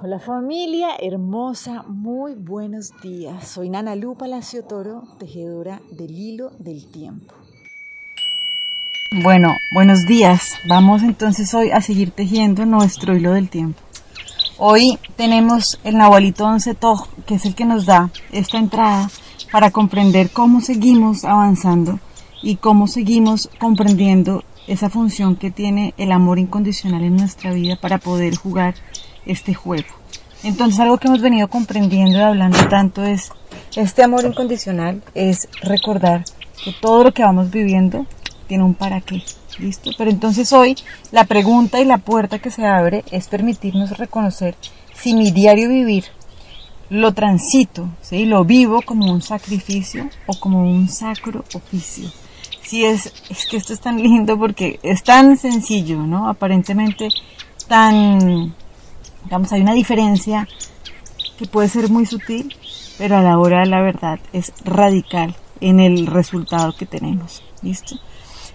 Hola familia hermosa, muy buenos días. Soy Nana Lu Palacio Toro, tejedora del hilo del tiempo. Bueno, buenos días. Vamos entonces hoy a seguir tejiendo nuestro hilo del tiempo. Hoy tenemos el Nahualito 11 Toj, que es el que nos da esta entrada para comprender cómo seguimos avanzando y cómo seguimos comprendiendo esa función que tiene el amor incondicional en nuestra vida para poder jugar este juego. Entonces algo que hemos venido comprendiendo y hablando tanto es, este amor incondicional es recordar que todo lo que vamos viviendo tiene un para qué, ¿listo? Pero entonces hoy la pregunta y la puerta que se abre es permitirnos reconocer si mi diario vivir lo transito, ¿sí? Lo vivo como un sacrificio o como un sacro oficio. Si es, es que esto es tan lindo porque es tan sencillo, ¿no? Aparentemente tan Digamos, hay una diferencia que puede ser muy sutil, pero a la hora de la verdad es radical en el resultado que tenemos. ¿Listo?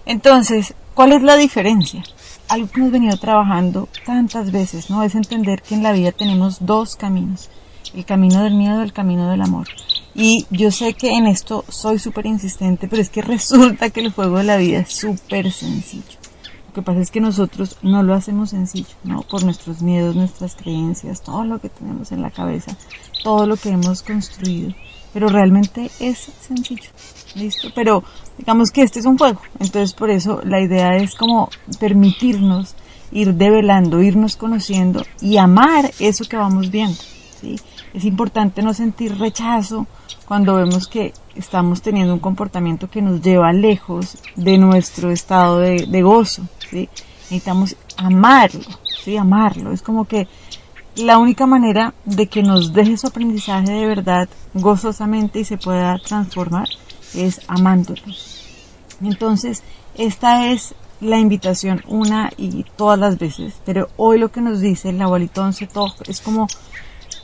Entonces, ¿cuál es la diferencia? Algo que hemos venido trabajando tantas veces, ¿no? Es entender que en la vida tenemos dos caminos. El camino del miedo y el camino del amor. Y yo sé que en esto soy súper insistente, pero es que resulta que el juego de la vida es súper sencillo. Lo que pasa es que nosotros no lo hacemos sencillo, ¿no? Por nuestros miedos, nuestras creencias, todo lo que tenemos en la cabeza, todo lo que hemos construido. Pero realmente es sencillo, ¿listo? Pero digamos que este es un juego. Entonces por eso la idea es como permitirnos ir develando, irnos conociendo y amar eso que vamos viendo, ¿sí? Es importante no sentir rechazo cuando vemos que estamos teniendo un comportamiento que nos lleva lejos de nuestro estado de, de gozo, Necesitamos amarlo, ¿sí? Amarlo. Es como que la única manera de que nos deje su aprendizaje de verdad gozosamente y se pueda transformar es amándolo. Entonces, esta es la invitación una y todas las veces, pero hoy lo que nos dice el abuelito es como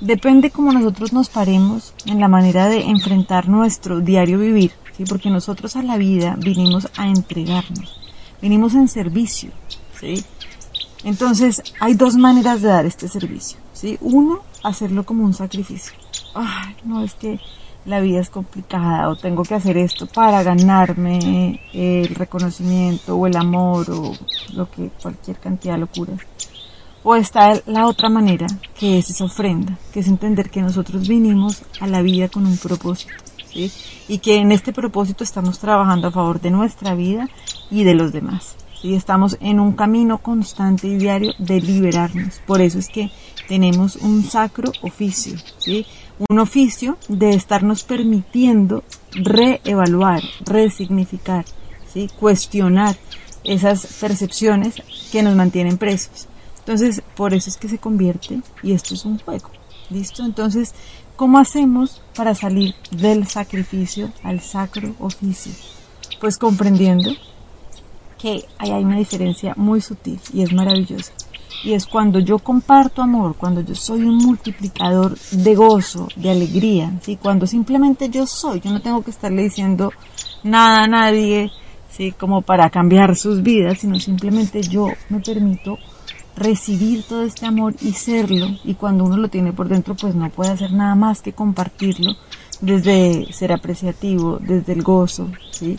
depende como nosotros nos paremos en la manera de enfrentar nuestro diario vivir, ¿sí? porque nosotros a la vida vinimos a entregarnos venimos en servicio, ¿sí? Entonces, hay dos maneras de dar este servicio, ¿sí? Uno, hacerlo como un sacrificio. Ay, no, es que la vida es complicada o tengo que hacer esto para ganarme el reconocimiento o el amor o lo que, cualquier cantidad de locuras. O está la otra manera, que es esa ofrenda, que es entender que nosotros vinimos a la vida con un propósito, Y que en este propósito estamos trabajando a favor de nuestra vida y de los demás. ¿sí? Estamos en un camino constante y diario de liberarnos. Por eso es que tenemos un sacro oficio, ¿sí? un oficio de estarnos permitiendo reevaluar, resignificar, ¿sí? cuestionar esas percepciones que nos mantienen presos. Entonces, por eso es que se convierte y esto es un juego. ¿Listo? Entonces, ¿cómo hacemos para salir del sacrificio al sacro oficio? Pues comprendiendo que hay una diferencia muy sutil y es maravillosa. Y es cuando yo comparto amor, cuando yo soy un multiplicador de gozo, de alegría, ¿sí? cuando simplemente yo soy, yo no tengo que estarle diciendo nada a nadie, ¿sí? como para cambiar sus vidas, sino simplemente yo me permito recibir todo este amor y serlo. Y cuando uno lo tiene por dentro, pues no puede hacer nada más que compartirlo desde ser apreciativo, desde el gozo. ¿sí?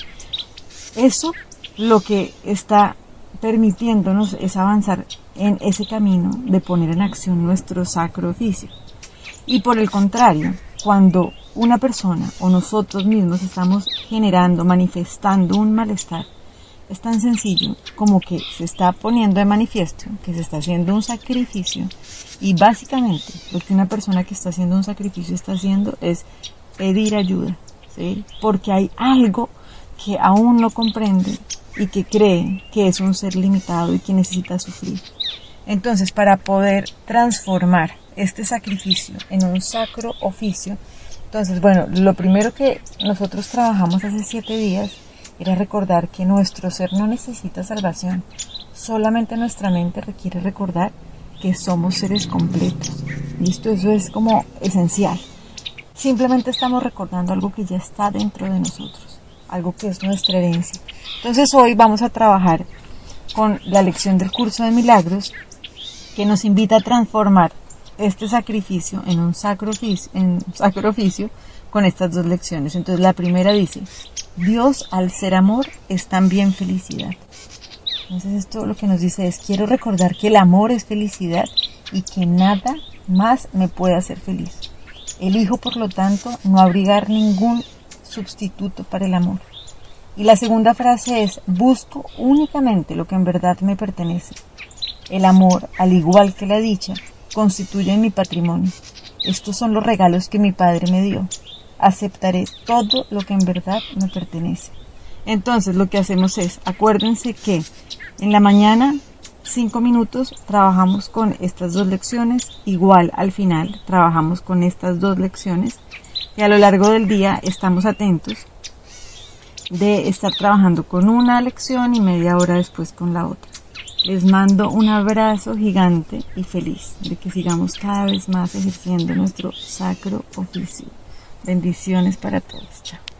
Eso lo que está permitiéndonos es avanzar en ese camino de poner en acción nuestro sacro oficio. Y por el contrario, cuando una persona o nosotros mismos estamos generando, manifestando un malestar, es tan sencillo como que se está poniendo de manifiesto que se está haciendo un sacrificio y básicamente lo que una persona que está haciendo un sacrificio está haciendo es pedir ayuda, ¿sí? porque hay algo que aún no comprende y que cree que es un ser limitado y que necesita sufrir. Entonces, para poder transformar este sacrificio en un sacro oficio, entonces, bueno, lo primero que nosotros trabajamos hace siete días era recordar que nuestro ser no necesita salvación, solamente nuestra mente requiere recordar que somos seres completos. Listo, eso es como esencial. Simplemente estamos recordando algo que ya está dentro de nosotros, algo que es nuestra herencia. Entonces hoy vamos a trabajar con la lección del curso de milagros que nos invita a transformar este sacrificio en un sacro en sacro oficio con estas dos lecciones. Entonces la primera dice, Dios al ser amor es también felicidad. Entonces esto lo que nos dice es, quiero recordar que el amor es felicidad y que nada más me puede hacer feliz. Elijo, por lo tanto, no abrigar ningún sustituto para el amor. Y la segunda frase es, busco únicamente lo que en verdad me pertenece. El amor, al igual que la dicha, constituye mi patrimonio. Estos son los regalos que mi padre me dio. Aceptaré todo lo que en verdad me pertenece. Entonces lo que hacemos es, acuérdense que en la mañana cinco minutos trabajamos con estas dos lecciones, igual al final trabajamos con estas dos lecciones y a lo largo del día estamos atentos de estar trabajando con una lección y media hora después con la otra. Les mando un abrazo gigante y feliz de que sigamos cada vez más ejerciendo nuestro sacro oficio. Bendiciones para todos. Chao.